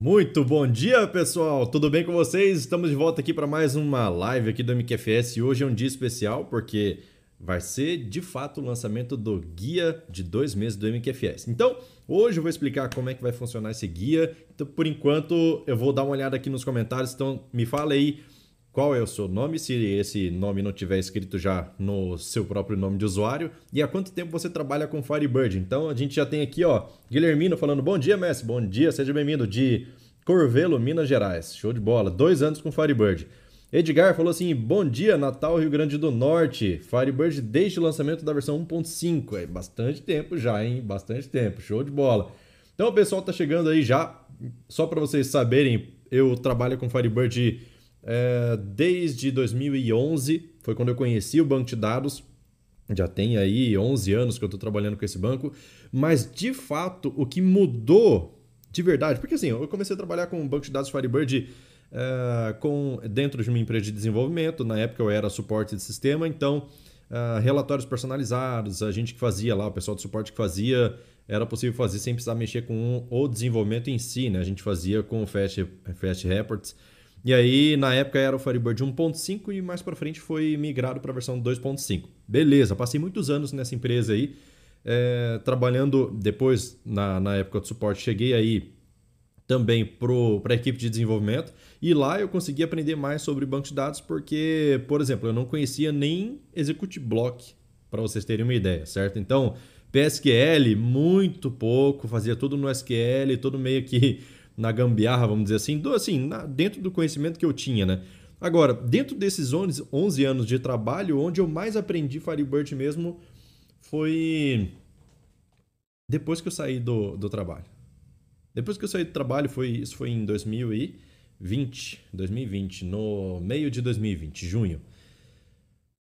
Muito bom dia, pessoal! Tudo bem com vocês? Estamos de volta aqui para mais uma live aqui do MQFS e hoje é um dia especial porque vai ser de fato o lançamento do guia de dois meses do MQFS. Então, hoje eu vou explicar como é que vai funcionar esse guia. Então, por enquanto, eu vou dar uma olhada aqui nos comentários, então me fala aí qual é o seu nome, se esse nome não tiver escrito já no seu próprio nome de usuário, e há quanto tempo você trabalha com Firebird. Então a gente já tem aqui, ó, Guilhermino falando: Bom dia, Messi, bom dia, seja bem-vindo, de Corvelo, Minas Gerais. Show de bola, dois anos com Firebird. Edgar falou assim: Bom dia, Natal, Rio Grande do Norte. Firebird desde o lançamento da versão 1.5. É bastante tempo já, hein? Bastante tempo. Show de bola. Então o pessoal tá chegando aí já. Só para vocês saberem, eu trabalho com Firebird é, desde 2011, foi quando eu conheci o banco de dados. Já tem aí 11 anos que eu estou trabalhando com esse banco, mas de fato o que mudou de verdade, porque assim, eu comecei a trabalhar com o banco de dados Firebird é, com, dentro de uma empresa de desenvolvimento, na época eu era suporte de sistema, então uh, relatórios personalizados, a gente que fazia lá, o pessoal de suporte que fazia, era possível fazer sem precisar mexer com o desenvolvimento em si, né? A gente fazia com o Fast, Fast Reports. E aí, na época era o Firebird 1.5 e mais para frente foi migrado para a versão 2.5. Beleza, passei muitos anos nessa empresa aí, é, trabalhando depois, na, na época de suporte, cheguei aí também para a equipe de desenvolvimento e lá eu consegui aprender mais sobre banco de dados porque, por exemplo, eu não conhecia nem Execute Block, para vocês terem uma ideia, certo? Então, PSQL, muito pouco, fazia tudo no SQL, tudo meio que na gambiarra, vamos dizer assim, do, assim na, dentro do conhecimento que eu tinha, né? Agora, dentro desses 11, 11 anos de trabalho, onde eu mais aprendi Firebird mesmo foi depois que eu saí do, do trabalho. Depois que eu saí do trabalho, foi, isso foi em 2020, 2020, no meio de 2020, junho.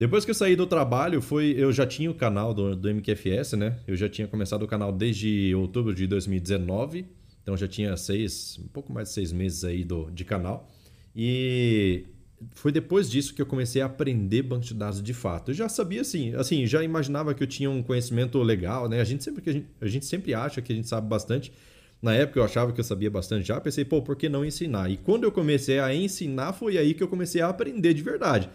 Depois que eu saí do trabalho, foi, eu já tinha o canal do, do MQFS, né? Eu já tinha começado o canal desde outubro de 2019 então já tinha seis, um pouco mais de seis meses aí do, de canal. E foi depois disso que eu comecei a aprender banco de dados de fato. Eu já sabia assim, assim, já imaginava que eu tinha um conhecimento legal, né? A gente sempre que a gente, a gente sempre acha que a gente sabe bastante. Na época eu achava que eu sabia bastante já, pensei, pô, por que não ensinar? E quando eu comecei a ensinar, foi aí que eu comecei a aprender de verdade.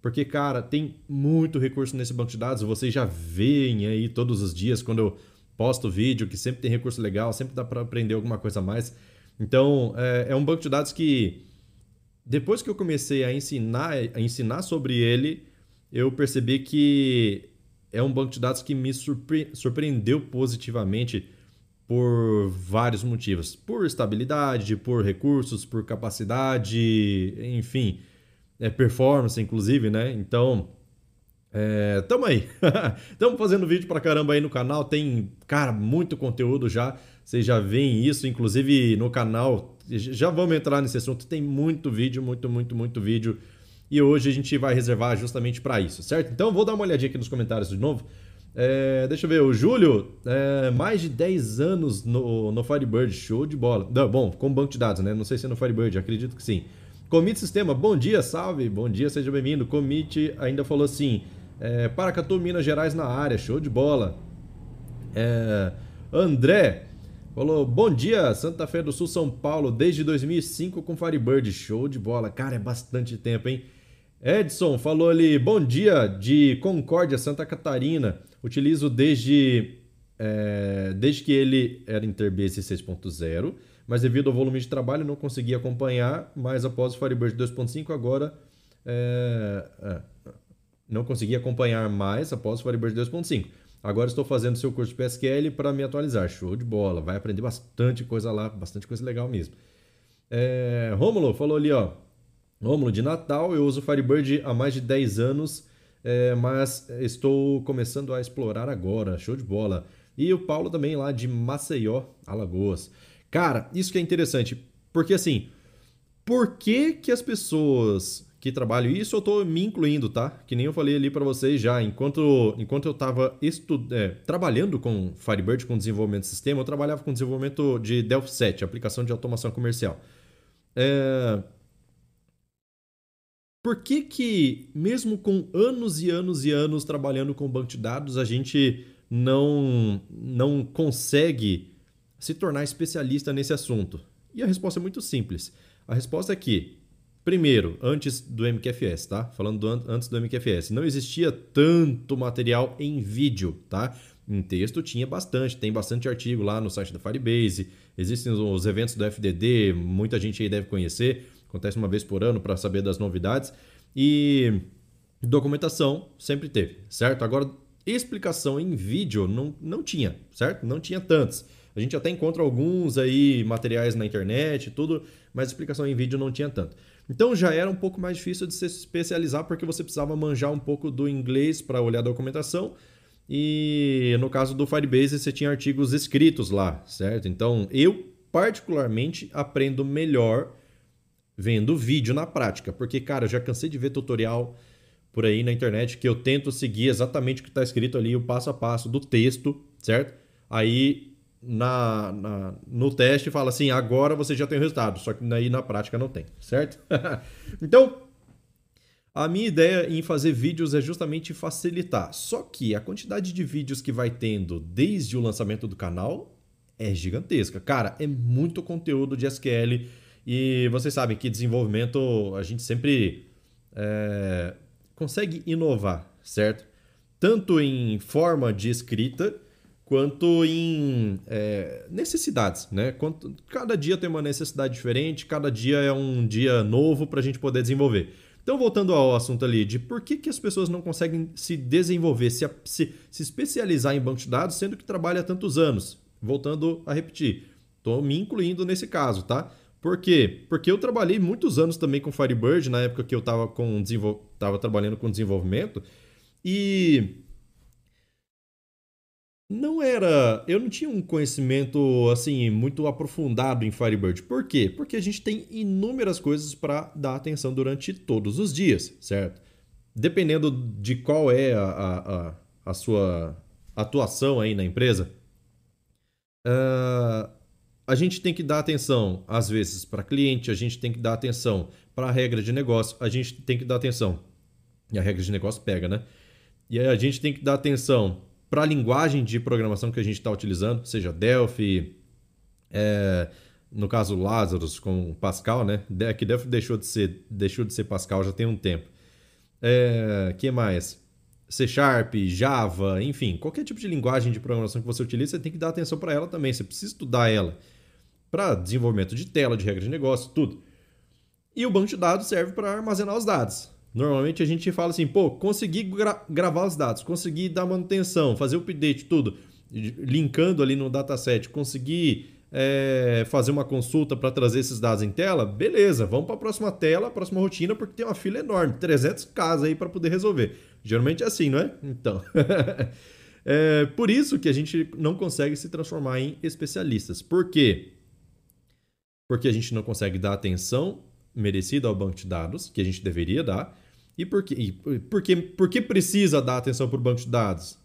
Porque, cara, tem muito recurso nesse banco de dados, vocês já veem aí todos os dias quando eu posto vídeo, que sempre tem recurso legal, sempre dá para aprender alguma coisa a mais. Então, é, é, um banco de dados que, depois que eu comecei a ensinar, a ensinar sobre ele, eu percebi que é um banco de dados que me surpre surpreendeu positivamente por vários motivos. Por estabilidade, por recursos, por capacidade, enfim, é performance, inclusive, né? Então, é, tamo aí. Tamo fazendo vídeo pra caramba aí no canal. Tem, cara, muito conteúdo já. Vocês já veem isso, inclusive no canal. Já vamos entrar nesse assunto. Tem muito vídeo, muito, muito, muito vídeo. E hoje a gente vai reservar justamente para isso, certo? Então vou dar uma olhadinha aqui nos comentários de novo. É, deixa eu ver, o Júlio, é, mais de 10 anos no, no Firebird, show de bola. Não, bom, com banco de dados, né? Não sei se é no Firebird, acredito que sim. Commit Sistema, bom dia, salve, bom dia, seja bem-vindo. Commit ainda falou assim: é, Paracatu, Minas Gerais na área, show de bola. É, André falou: Bom dia, Santa Fé do Sul, São Paulo, desde 2005 com Firebird, show de bola. Cara, é bastante tempo, hein? Edson falou ali: Bom dia, de Concórdia, Santa Catarina. Utilizo desde, é, desde que ele era Interbase 6.0, mas devido ao volume de trabalho não consegui acompanhar. Mas após o Firebird 2.5, agora. É, é, não consegui acompanhar mais após o Firebird 2.5. Agora estou fazendo seu curso de PSQL para me atualizar. Show de bola. Vai aprender bastante coisa lá, bastante coisa legal mesmo. É, Rômulo falou ali, ó. Rômulo, de Natal eu uso Firebird há mais de 10 anos, é, mas estou começando a explorar agora. Show de bola. E o Paulo também lá de Maceió, Alagoas. Cara, isso que é interessante, porque assim, por que que as pessoas que trabalho. Isso eu estou me incluindo, tá? Que nem eu falei ali para vocês já. Enquanto, enquanto eu estava é, trabalhando com Firebird, com desenvolvimento de sistema, eu trabalhava com desenvolvimento de Delphi 7, aplicação de automação comercial. É... Por que que, mesmo com anos e anos e anos trabalhando com banco de dados, a gente não, não consegue se tornar especialista nesse assunto? E a resposta é muito simples. A resposta é que, primeiro, antes do MQFS, tá? Falando do, antes do MQFS, não existia tanto material em vídeo, tá? Em texto tinha bastante, tem bastante artigo lá no site da Firebase, existem os eventos do FDD, muita gente aí deve conhecer, acontece uma vez por ano para saber das novidades. E documentação sempre teve, certo? Agora, explicação em vídeo não, não tinha, certo? Não tinha tantos. A gente até encontra alguns aí materiais na internet, tudo, mas explicação em vídeo não tinha tanto. Então já era um pouco mais difícil de se especializar porque você precisava manjar um pouco do inglês para olhar a documentação. E no caso do Firebase você tinha artigos escritos lá, certo? Então eu particularmente aprendo melhor vendo vídeo na prática, porque cara, eu já cansei de ver tutorial por aí na internet que eu tento seguir exatamente o que está escrito ali, o passo a passo do texto, certo? Aí na, na, no teste fala assim, agora você já tem o resultado, só que aí na prática não tem, certo? então, a minha ideia em fazer vídeos é justamente facilitar. Só que a quantidade de vídeos que vai tendo desde o lançamento do canal é gigantesca. Cara, é muito conteúdo de SQL e vocês sabem que desenvolvimento a gente sempre é, consegue inovar, certo? Tanto em forma de escrita quanto em é, necessidades, né? Quanto, cada dia tem uma necessidade diferente, cada dia é um dia novo para a gente poder desenvolver. Então, voltando ao assunto ali de por que, que as pessoas não conseguem se desenvolver, se, se, se especializar em banco de dados, sendo que trabalha há tantos anos. Voltando a repetir, estou me incluindo nesse caso, tá? Por quê? Porque eu trabalhei muitos anos também com Firebird, na época que eu estava desenvol... trabalhando com desenvolvimento, e não era. Eu não tinha um conhecimento assim muito aprofundado em Firebird. Por quê? Porque a gente tem inúmeras coisas para dar atenção durante todos os dias, certo? Dependendo de qual é a, a, a sua atuação aí na empresa, uh, a gente tem que dar atenção, às vezes, para cliente, a gente tem que dar atenção para a regra de negócio, a gente tem que dar atenção. E a regra de negócio pega, né? E aí a gente tem que dar atenção para a linguagem de programação que a gente está utilizando, seja Delphi, é, no caso Lazarus com Pascal, né? Que Delphi deixou de ser, deixou de ser Pascal já tem um tempo. É, que mais? C Sharp, Java, enfim, qualquer tipo de linguagem de programação que você utilize, você tem que dar atenção para ela também. Você precisa estudar ela para desenvolvimento de tela, de regra de negócio, tudo. E o banco de dados serve para armazenar os dados. Normalmente a gente fala assim, pô, consegui gra gravar os dados, consegui dar manutenção, fazer update, tudo, linkando ali no dataset, consegui é, fazer uma consulta para trazer esses dados em tela, beleza, vamos para a próxima tela, próxima rotina, porque tem uma fila enorme, 300 casos aí para poder resolver. Geralmente é assim, não é? Então. é por isso que a gente não consegue se transformar em especialistas. Por quê? Porque a gente não consegue dar atenção merecida ao banco de dados, que a gente deveria dar, e por, que, e por, que, por que precisa dar atenção para o banco de dados?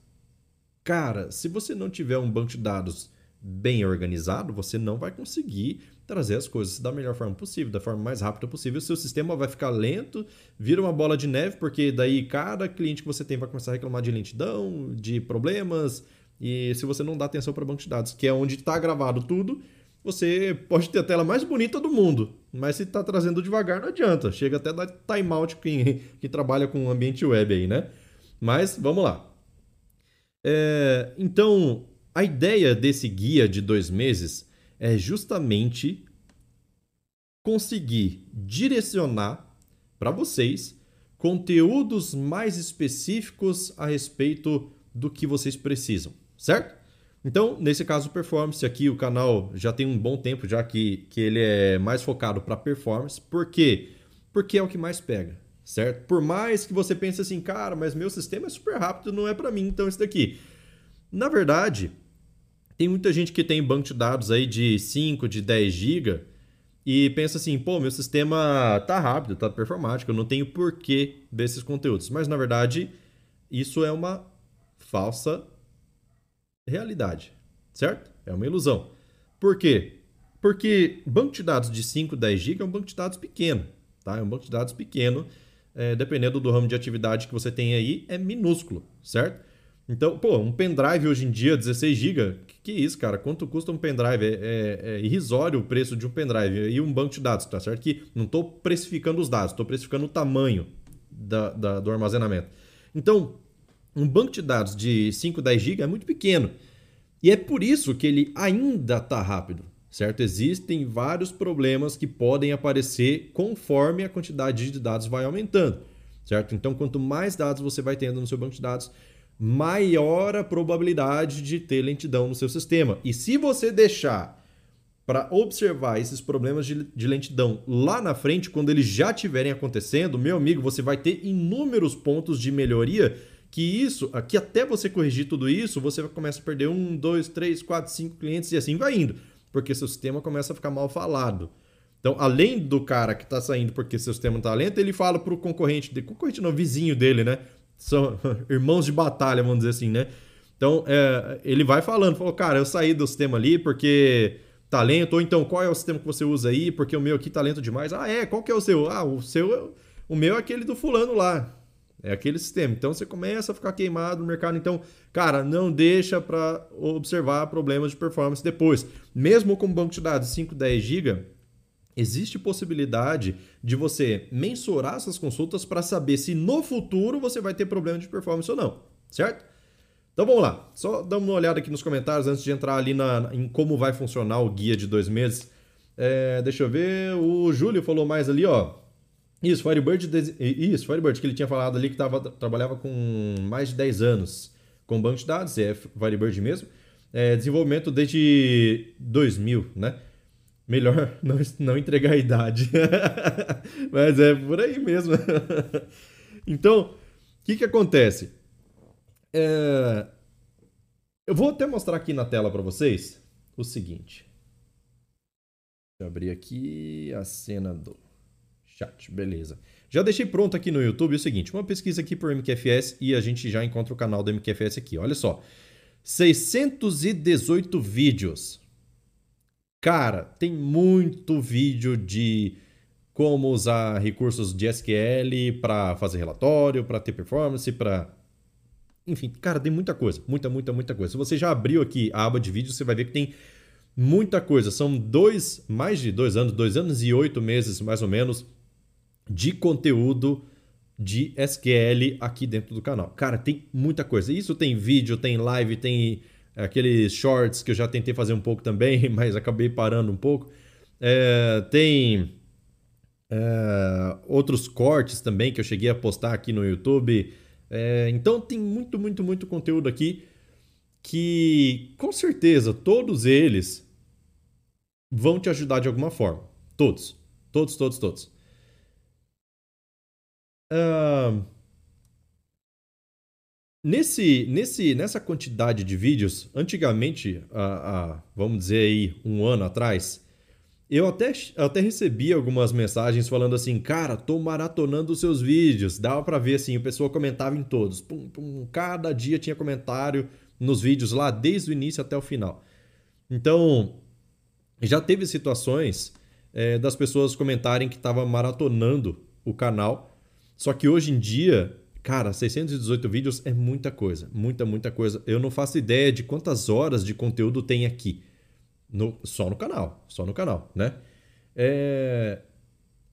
Cara, se você não tiver um banco de dados bem organizado, você não vai conseguir trazer as coisas da melhor forma possível, da forma mais rápida possível. O seu sistema vai ficar lento, vira uma bola de neve, porque daí cada cliente que você tem vai começar a reclamar de lentidão, de problemas. E se você não dá atenção para banco de dados, que é onde está gravado tudo, você pode ter a tela mais bonita do mundo, mas se está trazendo devagar não adianta. Chega até dar timeout quem, quem trabalha com ambiente web aí, né? Mas vamos lá. É, então, a ideia desse guia de dois meses é justamente conseguir direcionar para vocês conteúdos mais específicos a respeito do que vocês precisam, certo? Então, nesse caso, performance aqui, o canal já tem um bom tempo já que, que ele é mais focado para performance. Por quê? Porque é o que mais pega, certo? Por mais que você pense assim, cara, mas meu sistema é super rápido, não é para mim, então esse daqui. Na verdade, tem muita gente que tem banco de dados aí de 5, de 10 GB e pensa assim, pô, meu sistema tá rápido, tá performático, eu não tenho porquê desses conteúdos. Mas na verdade, isso é uma falsa realidade, certo? É uma ilusão. Por quê? Porque banco de dados de 5, 10 GB é um banco de dados pequeno, tá? É um banco de dados pequeno, é, dependendo do ramo de atividade que você tem aí, é minúsculo, certo? Então, pô, um pendrive hoje em dia, 16 GB, que, que isso, cara? Quanto custa um pendrive? É, é, é, irrisório o preço de um pendrive e um banco de dados, tá certo? Que não estou precificando os dados, estou precificando o tamanho da, da, do armazenamento. Então, um banco de dados de 5, 10 GB é muito pequeno. E é por isso que ele ainda está rápido, certo? Existem vários problemas que podem aparecer conforme a quantidade de dados vai aumentando, certo? Então, quanto mais dados você vai tendo no seu banco de dados, maior a probabilidade de ter lentidão no seu sistema. E se você deixar para observar esses problemas de, de, lentidão lá na frente, quando eles já estiverem acontecendo, meu amigo, você vai ter inúmeros pontos de melhoria que isso, aqui até você corrigir tudo isso, você começa a perder um, dois, três, quatro, cinco clientes e assim vai indo, porque seu sistema começa a ficar mal falado. Então, além do cara que está saindo porque seu sistema está lento, ele fala para o concorrente, de, concorrente não, vizinho dele, né? são irmãos de batalha, vamos dizer assim, né? Então, é, ele vai falando, falou, cara, eu saí do sistema ali porque talento, ou então qual é o sistema que você usa aí, porque o meu aqui tá lento demais. Ah, é, qual que é o seu? Ah, o seu, o meu é aquele do fulano lá. É aquele sistema. Então você começa a ficar queimado no mercado. Então, cara, não deixa para observar problemas de performance depois. Mesmo com banco de dados 5, 10 GB, Existe possibilidade de você mensurar essas consultas para saber se no futuro você vai ter problema de performance ou não, certo? Então vamos lá, só dá uma olhada aqui nos comentários antes de entrar ali na, em como vai funcionar o guia de dois meses. É, deixa eu ver, o Júlio falou mais ali, ó. Isso, Firebird, isso, Firebird, que ele tinha falado ali que tava, trabalhava com mais de 10 anos com banco de dados, é Firebird mesmo. É, desenvolvimento desde 2000, né? Melhor não, não entregar a idade. Mas é por aí mesmo. então, o que, que acontece? É... Eu vou até mostrar aqui na tela para vocês o seguinte. Deixa eu abrir aqui a cena do chat, beleza. Já deixei pronto aqui no YouTube o seguinte, uma pesquisa aqui por MQFS e a gente já encontra o canal do MQFS aqui. Olha só, 618 vídeos Cara, tem muito vídeo de como usar recursos de SQL para fazer relatório, para ter performance, para enfim, cara, tem muita coisa, muita, muita, muita coisa. Se você já abriu aqui a aba de vídeo, você vai ver que tem muita coisa. São dois, mais de dois anos, dois anos e oito meses, mais ou menos, de conteúdo de SQL aqui dentro do canal. Cara, tem muita coisa. Isso tem vídeo, tem live, tem aqueles shorts que eu já tentei fazer um pouco também, mas acabei parando um pouco. É, tem é, outros cortes também que eu cheguei a postar aqui no YouTube. É, então tem muito, muito, muito conteúdo aqui que com certeza todos eles vão te ajudar de alguma forma. Todos. Todos, todos, todos. Nesse, nesse, nessa quantidade de vídeos, antigamente, a, vamos dizer aí, um ano atrás, eu até, até recebi algumas mensagens falando assim, cara, tô maratonando os seus vídeos. Dava para ver assim, a pessoa comentava em todos. Pum, pum, cada dia tinha comentário nos vídeos lá, desde o início até o final. Então, já teve situações é, das pessoas comentarem que estava maratonando o canal. Só que hoje em dia Cara, 618 vídeos é muita coisa, muita, muita coisa. Eu não faço ideia de quantas horas de conteúdo tem aqui. No, só no canal, só no canal, né? É...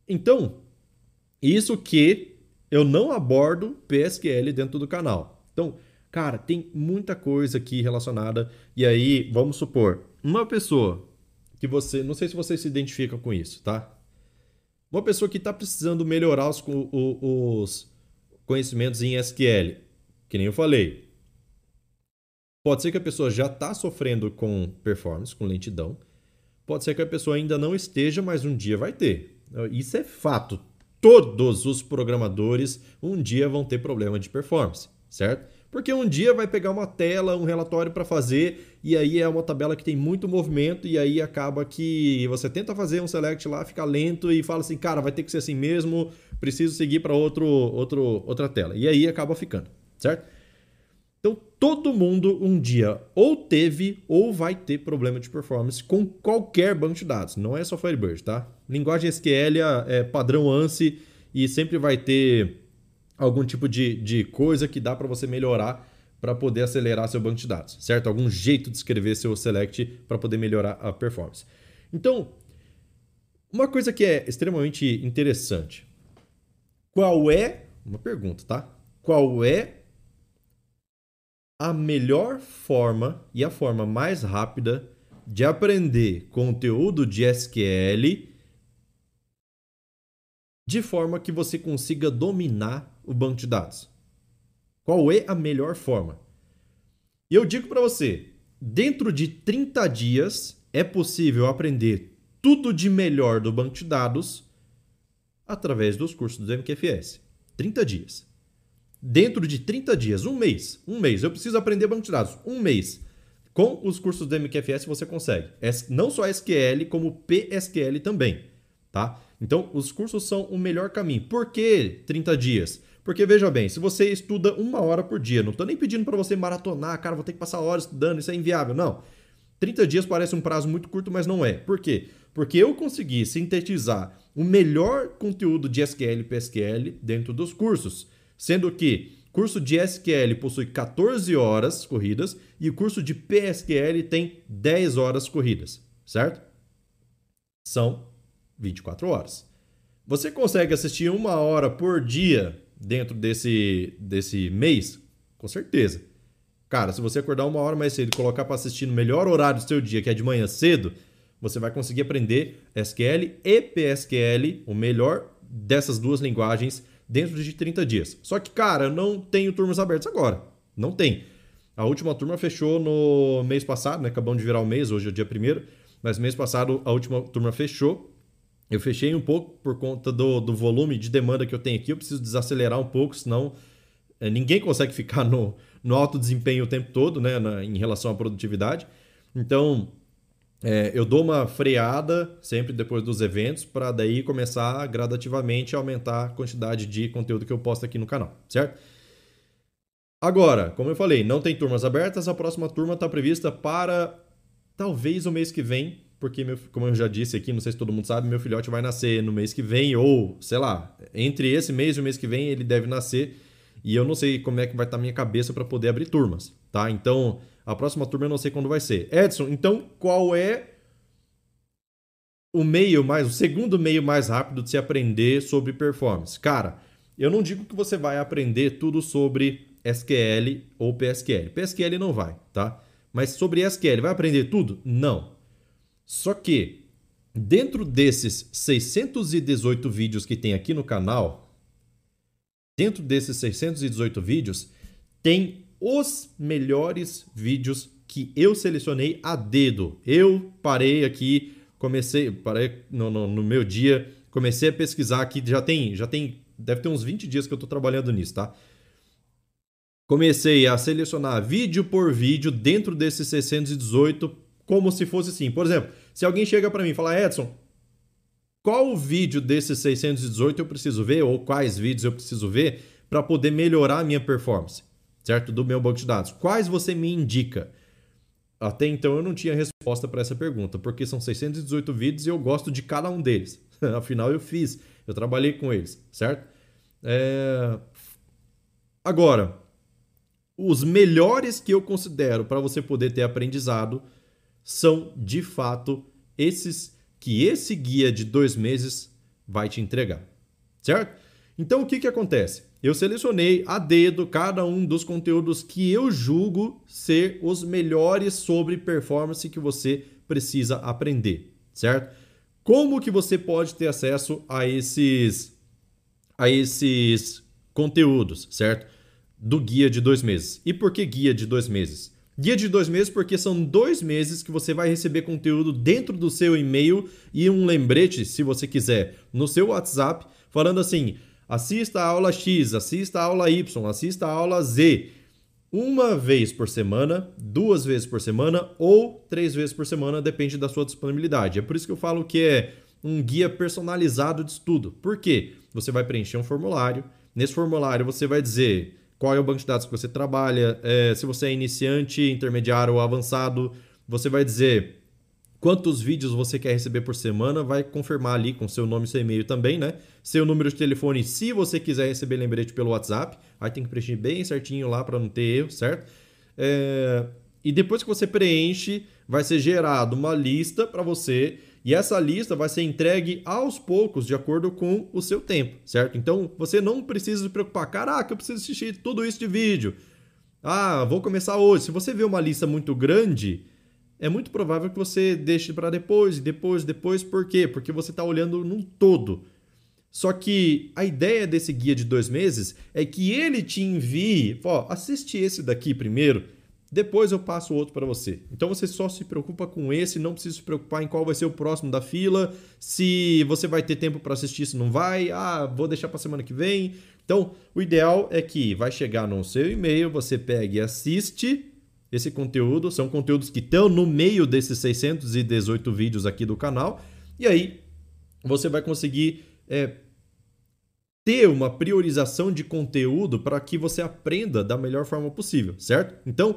Então, isso que eu não abordo PSQL dentro do canal. Então, cara, tem muita coisa aqui relacionada. E aí, vamos supor, uma pessoa que você, não sei se você se identifica com isso, tá? Uma pessoa que está precisando melhorar os, os conhecimentos em SQL. Que nem eu falei. Pode ser que a pessoa já está sofrendo com performance, com lentidão. Pode ser que a pessoa ainda não esteja, mas um dia vai ter. Isso é fato. Todos os programadores um dia vão ter problema de performance, certo? Porque um dia vai pegar uma tela, um relatório para fazer, e aí é uma tabela que tem muito movimento, e aí acaba que você tenta fazer um select lá, fica lento e fala assim, cara, vai ter que ser assim mesmo, preciso seguir para outro, outro, outra tela. E aí acaba ficando, certo? Então, todo mundo um dia ou teve ou vai ter problema de performance com qualquer banco de dados. Não é só Firebird, tá? Linguagem SQL é padrão ANSI e sempre vai ter algum tipo de, de coisa que dá para você melhorar para poder acelerar seu banco de dados, certo? Algum jeito de escrever seu select para poder melhorar a performance. Então, uma coisa que é extremamente interessante. Qual é, uma pergunta, tá? Qual é a melhor forma e a forma mais rápida de aprender conteúdo de SQL de forma que você consiga dominar o banco de dados? Qual é a melhor forma? E eu digo para você, dentro de 30 dias é possível aprender tudo de melhor do banco de dados através dos cursos do MQFS. 30 dias. Dentro de 30 dias, um mês, um mês, eu preciso aprender banco de dados, um mês. Com os cursos do MQFS você consegue. Não só SQL, como PSQL também, tá? Então, os cursos são o melhor caminho. Por que 30 dias? Porque veja bem, se você estuda uma hora por dia, não estou nem pedindo para você maratonar, cara, vou ter que passar horas estudando, isso é inviável. Não. 30 dias parece um prazo muito curto, mas não é. Por quê? Porque eu consegui sintetizar o melhor conteúdo de SQL e PSQL dentro dos cursos, sendo que curso de SQL possui 14 horas corridas e o curso de PSQL tem 10 horas corridas, certo? São 24 horas. Você consegue assistir uma hora por dia dentro desse, desse mês? Com certeza. Cara, se você acordar uma hora mais cedo e colocar para assistir no melhor horário do seu dia, que é de manhã cedo, você vai conseguir aprender SQL e PSQL, o melhor dessas duas linguagens, dentro de 30 dias. Só que, cara, eu não tenho turmas abertas agora. Não tem. A última turma fechou no mês passado, né? Acabamos de virar o mês, hoje é o dia primeiro. Mas mês passado a última turma fechou. Eu fechei um pouco por conta do, do volume de demanda que eu tenho aqui. Eu preciso desacelerar um pouco, senão é, ninguém consegue ficar no, no alto desempenho o tempo todo, né, na, em relação à produtividade. Então, é, eu dou uma freada sempre depois dos eventos para daí começar gradativamente a aumentar a quantidade de conteúdo que eu posto aqui no canal, certo? Agora, como eu falei, não tem turmas abertas, a próxima turma está prevista para talvez o mês que vem, porque, meu, como eu já disse aqui, não sei se todo mundo sabe, meu filhote vai nascer no mês que vem, ou sei lá, entre esse mês e o mês que vem ele deve nascer. E eu não sei como é que vai estar tá minha cabeça para poder abrir turmas, tá? Então, a próxima turma eu não sei quando vai ser. Edson, então qual é o meio mais, o segundo meio mais rápido de se aprender sobre performance? Cara, eu não digo que você vai aprender tudo sobre SQL ou PSQL. PSQL não vai, tá? Mas sobre SQL, vai aprender tudo? Não. Só que dentro desses 618 vídeos que tem aqui no canal, Dentro desses 618 vídeos, tem os melhores vídeos que eu selecionei a dedo. Eu parei aqui, comecei, parei no, no, no meu dia, comecei a pesquisar aqui, já tem, já tem, deve ter uns 20 dias que eu estou trabalhando nisso, tá? Comecei a selecionar vídeo por vídeo dentro desses 618, como se fosse assim. Por exemplo, se alguém chega para mim e fala, Edson, qual vídeo desses 618 eu preciso ver ou quais vídeos eu preciso ver para poder melhorar a minha performance, certo? Do meu banco de dados. Quais você me indica? Até então eu não tinha resposta para essa pergunta, porque são 618 vídeos e eu gosto de cada um deles. Afinal, eu fiz, eu trabalhei com eles, certo? É... Agora, os melhores que eu considero para você poder ter aprendizado são, de fato, esses que esse guia de dois meses vai te entregar, certo? Então o que, que acontece? Eu selecionei a dedo cada um dos conteúdos que eu julgo ser os melhores sobre performance que você precisa aprender, certo? Como que você pode ter acesso a esses a esses conteúdos, certo? Do guia de dois meses. E por que guia de dois meses? Guia de dois meses, porque são dois meses que você vai receber conteúdo dentro do seu e-mail e um lembrete, se você quiser, no seu WhatsApp, falando assim: assista a aula X, assista a aula Y, assista a aula Z. Uma vez por semana, duas vezes por semana ou três vezes por semana, depende da sua disponibilidade. É por isso que eu falo que é um guia personalizado de estudo. Por quê? Você vai preencher um formulário. Nesse formulário você vai dizer qual é o banco de dados que você trabalha, é, se você é iniciante, intermediário ou avançado, você vai dizer quantos vídeos você quer receber por semana, vai confirmar ali com seu nome e seu e-mail também, né? Seu número de telefone, se você quiser receber lembrete pelo WhatsApp, aí tem que preencher bem certinho lá para não ter erro, certo? É... E depois que você preenche, vai ser gerado uma lista para você e essa lista vai ser entregue aos poucos, de acordo com o seu tempo, certo? Então você não precisa se preocupar, caraca, eu preciso assistir tudo isso de vídeo. Ah, vou começar hoje. Se você vê uma lista muito grande, é muito provável que você deixe para depois, depois, depois. Por quê? Porque você está olhando num todo. Só que a ideia desse guia de dois meses é que ele te envie, ó, assiste esse daqui primeiro, depois eu passo outro para você. Então você só se preocupa com esse, não precisa se preocupar em qual vai ser o próximo da fila, se você vai ter tempo para assistir, se não vai, ah, vou deixar para semana que vem. Então, o ideal é que vai chegar no seu e-mail, você pegue e assiste esse conteúdo, são conteúdos que estão no meio desses 618 vídeos aqui do canal, e aí você vai conseguir é, ter uma priorização de conteúdo para que você aprenda da melhor forma possível, certo? Então,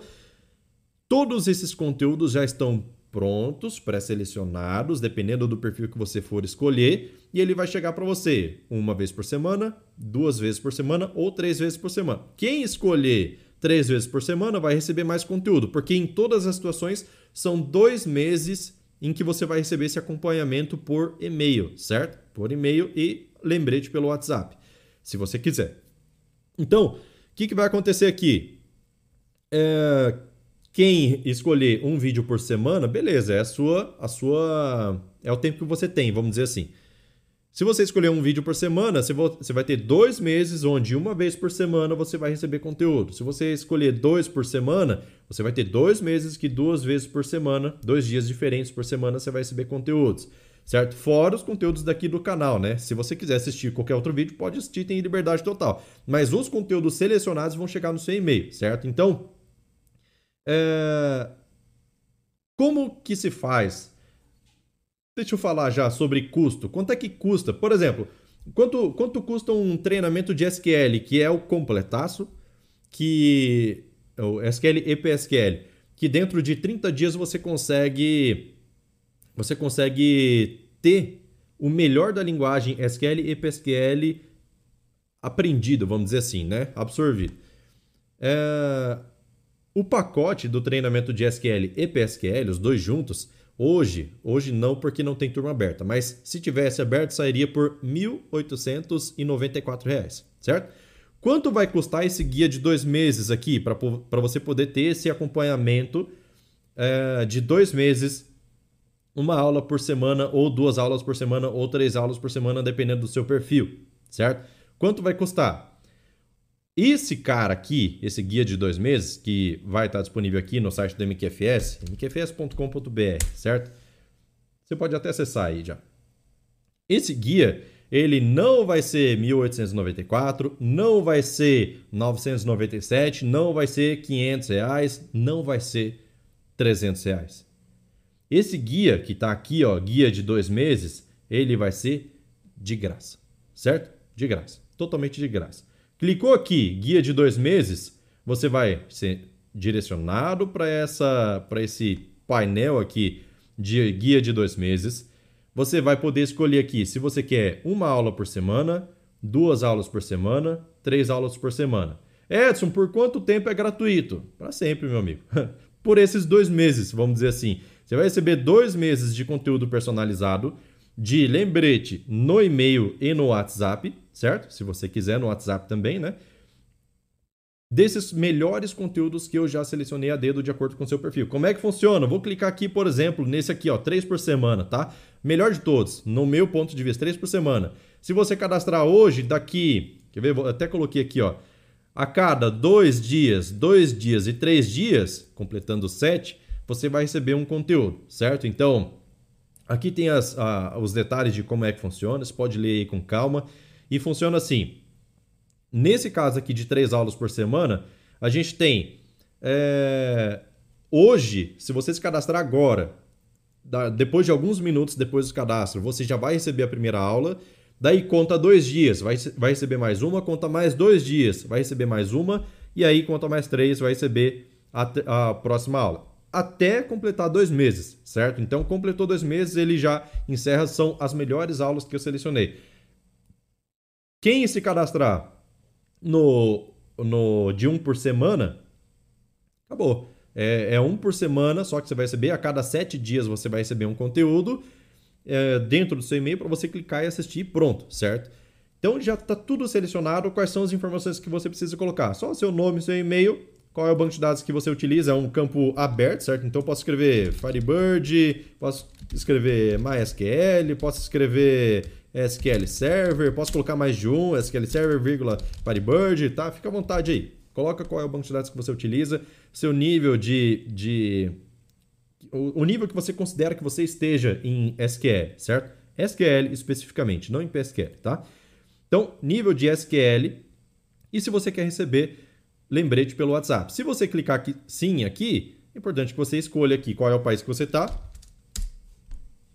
todos esses conteúdos já estão prontos, pré-selecionados, dependendo do perfil que você for escolher, e ele vai chegar para você uma vez por semana, duas vezes por semana ou três vezes por semana. Quem escolher três vezes por semana vai receber mais conteúdo, porque em todas as situações são dois meses em que você vai receber esse acompanhamento por e-mail, certo? Por e-mail e lembrete pelo WhatsApp, se você quiser. Então, o que, que vai acontecer aqui? É, quem escolher um vídeo por semana, beleza, é a sua, a sua, é o tempo que você tem, vamos dizer assim. Se você escolher um vídeo por semana, você vai ter dois meses onde uma vez por semana você vai receber conteúdo. Se você escolher dois por semana, você vai ter dois meses que duas vezes por semana, dois dias diferentes por semana, você vai receber conteúdos. Certo? Fora os conteúdos daqui do canal, né? Se você quiser assistir qualquer outro vídeo, pode assistir, tem liberdade total. Mas os conteúdos selecionados vão chegar no seu e-mail, certo? Então, é... como que se faz Deixa eu falar já sobre custo. Quanto é que custa? Por exemplo, quanto, quanto custa um treinamento de SQL, que é o completaço, que o SQL e PSQL, que dentro de 30 dias você consegue você consegue ter o melhor da linguagem SQL e PSQL aprendido, vamos dizer assim, né? Absorvido. É... O pacote do treinamento de SQL e PSQL, os dois juntos, Hoje, hoje não porque não tem turma aberta, mas se tivesse aberto sairia por R$ 1.894, certo? Quanto vai custar esse guia de dois meses aqui para você poder ter esse acompanhamento é, de dois meses, uma aula por semana, ou duas aulas por semana, ou três aulas por semana, dependendo do seu perfil, certo? Quanto vai custar? Esse cara aqui, esse guia de dois meses, que vai estar disponível aqui no site do MQFS, mqfs.com.br, certo? Você pode até acessar aí já. Esse guia, ele não vai ser 1894, não vai ser 997, não vai ser 500 reais, não vai ser 300 reais. Esse guia que está aqui, ó, guia de dois meses, ele vai ser de graça, certo? De graça, totalmente de graça. Clicou aqui, guia de dois meses, você vai ser direcionado para essa para esse painel aqui de guia de dois meses. Você vai poder escolher aqui se você quer uma aula por semana, duas aulas por semana, três aulas por semana. Edson, por quanto tempo é gratuito? Para sempre, meu amigo. por esses dois meses, vamos dizer assim. Você vai receber dois meses de conteúdo personalizado de lembrete no e-mail e no WhatsApp, certo? Se você quiser no WhatsApp também, né? Desses melhores conteúdos que eu já selecionei a dedo de acordo com o seu perfil. Como é que funciona? Vou clicar aqui, por exemplo, nesse aqui, ó, 3 por semana, tá? Melhor de todos, no meu ponto de vista, 3 por semana. Se você cadastrar hoje, daqui, quer ver? Eu até coloquei aqui, ó. A cada dois dias, dois dias e três dias, completando sete, você vai receber um conteúdo, certo? Então, Aqui tem as, a, os detalhes de como é que funciona, você pode ler aí com calma. E funciona assim. Nesse caso aqui de três aulas por semana, a gente tem. É, hoje, se você se cadastrar agora, da, depois de alguns minutos depois do cadastro, você já vai receber a primeira aula. Daí conta dois dias, vai, vai receber mais uma, conta mais dois dias, vai receber mais uma, e aí conta mais três, vai receber a, a próxima aula. Até completar dois meses, certo? Então, completou dois meses, ele já encerra, são as melhores aulas que eu selecionei. Quem se cadastrar no, no de um por semana, acabou. É, é um por semana, só que você vai receber, a cada sete dias você vai receber um conteúdo é, dentro do seu e-mail para você clicar e assistir pronto, certo? Então já está tudo selecionado, quais são as informações que você precisa colocar. Só o seu nome, seu e-mail, qual é o banco de dados que você utiliza, é um campo aberto, certo? Então eu posso escrever Firebird, posso escrever MySQL, posso escrever SQL Server, posso colocar mais de um, SQL Server, vírgula, Firebird, tá? Fica à vontade aí. Coloca qual é o banco de dados que você utiliza, seu nível de... de o, o nível que você considera que você esteja em SQL, certo? SQL especificamente, não em PSQL, tá? Então, nível de SQL. E se você quer receber lembrete pelo WhatsApp. Se você clicar aqui, sim aqui, é importante que você escolha aqui qual é o país que você está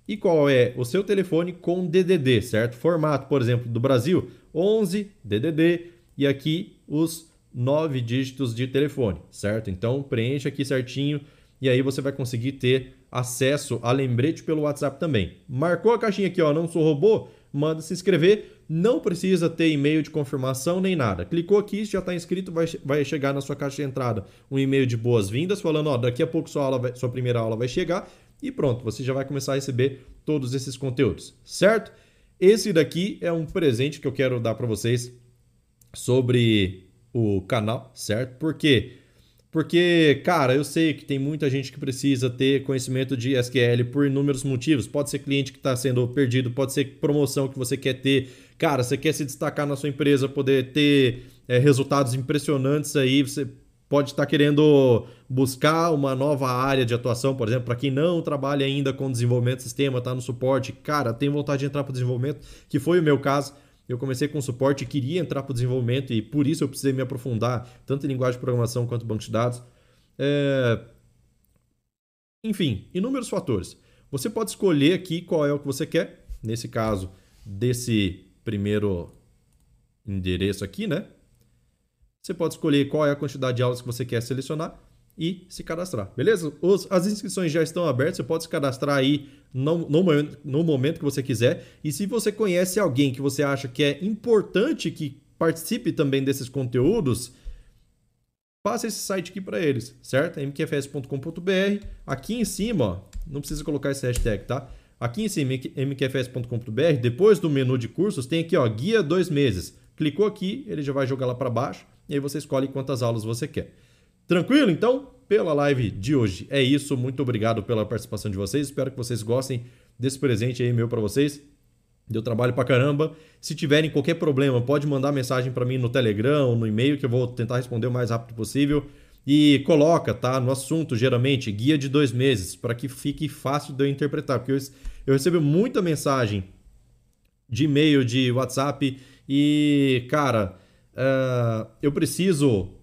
e qual é o seu telefone com DDD, certo? Formato, por exemplo, do Brasil, 11 DDD e aqui os nove dígitos de telefone, certo? Então preencha aqui certinho e aí você vai conseguir ter acesso a lembrete pelo WhatsApp também. Marcou a caixinha aqui, ó, não sou robô? Manda se inscrever. Não precisa ter e-mail de confirmação nem nada. Clicou aqui, já está inscrito, vai, vai chegar na sua caixa de entrada um e-mail de boas-vindas falando, ó, daqui a pouco sua, aula vai, sua primeira aula vai chegar e pronto, você já vai começar a receber todos esses conteúdos, certo? Esse daqui é um presente que eu quero dar para vocês sobre o canal, certo? Porque porque, cara, eu sei que tem muita gente que precisa ter conhecimento de SQL por inúmeros motivos. Pode ser cliente que está sendo perdido, pode ser promoção que você quer ter. Cara, você quer se destacar na sua empresa, poder ter é, resultados impressionantes aí. Você pode estar tá querendo buscar uma nova área de atuação, por exemplo, para quem não trabalha ainda com desenvolvimento de sistema, está no suporte. Cara, tem vontade de entrar para o desenvolvimento, que foi o meu caso. Eu comecei com suporte e queria entrar para o desenvolvimento e por isso eu precisei me aprofundar tanto em linguagem de programação quanto banco de dados. É... Enfim, inúmeros fatores. Você pode escolher aqui qual é o que você quer. Nesse caso, desse primeiro endereço aqui, né? Você pode escolher qual é a quantidade de aulas que você quer selecionar e se cadastrar, beleza? Os, as inscrições já estão abertas, você pode se cadastrar aí no, no, no, momento que você quiser. E se você conhece alguém que você acha que é importante que participe também desses conteúdos, passe esse site aqui para eles, certo? mqfs.com.br. Aqui em cima, ó, não precisa colocar esse hashtag, tá? Aqui em cima, mqfs.com.br, depois do menu de cursos, tem aqui, ó, guia dois meses. Clicou aqui, ele já vai jogar lá para baixo e aí você escolhe quantas aulas você quer. Tranquilo? Então, pela live de hoje é isso. Muito obrigado pela participação de vocês. Espero que vocês gostem desse presente aí meu para vocês. Deu trabalho pra caramba. Se tiverem qualquer problema, pode mandar mensagem para mim no Telegram, no e-mail, que eu vou tentar responder o mais rápido possível. E coloca, tá? No assunto, geralmente, guia de dois meses, para que fique fácil de eu interpretar. Porque eu, eu recebo muita mensagem de e-mail, de WhatsApp, e, cara, uh, eu preciso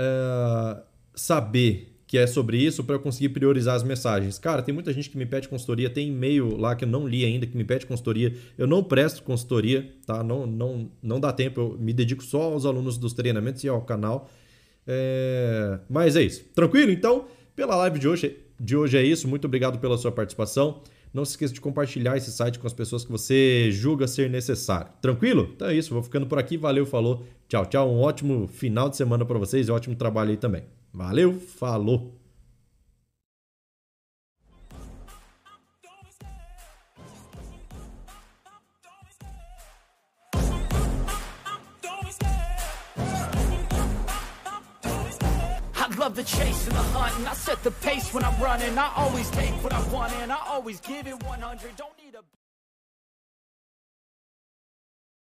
uh, saber que é sobre isso para eu conseguir priorizar as mensagens. Cara, tem muita gente que me pede consultoria, tem e-mail lá que eu não li ainda que me pede consultoria. Eu não presto consultoria, tá? Não, não, não dá tempo, eu me dedico só aos alunos dos treinamentos e ao canal. É... Mas é isso. Tranquilo? Então, pela live de hoje, de hoje é isso. Muito obrigado pela sua participação. Não se esqueça de compartilhar esse site com as pessoas que você julga ser necessário. Tranquilo? Então é isso, vou ficando por aqui. Valeu, falou. Tchau, tchau. Um ótimo final de semana para vocês e ótimo trabalho aí também. Valeu, falou. Love the chase and the hunt And I set the pace when I'm running. I always take what I want and I always give it 100 Don't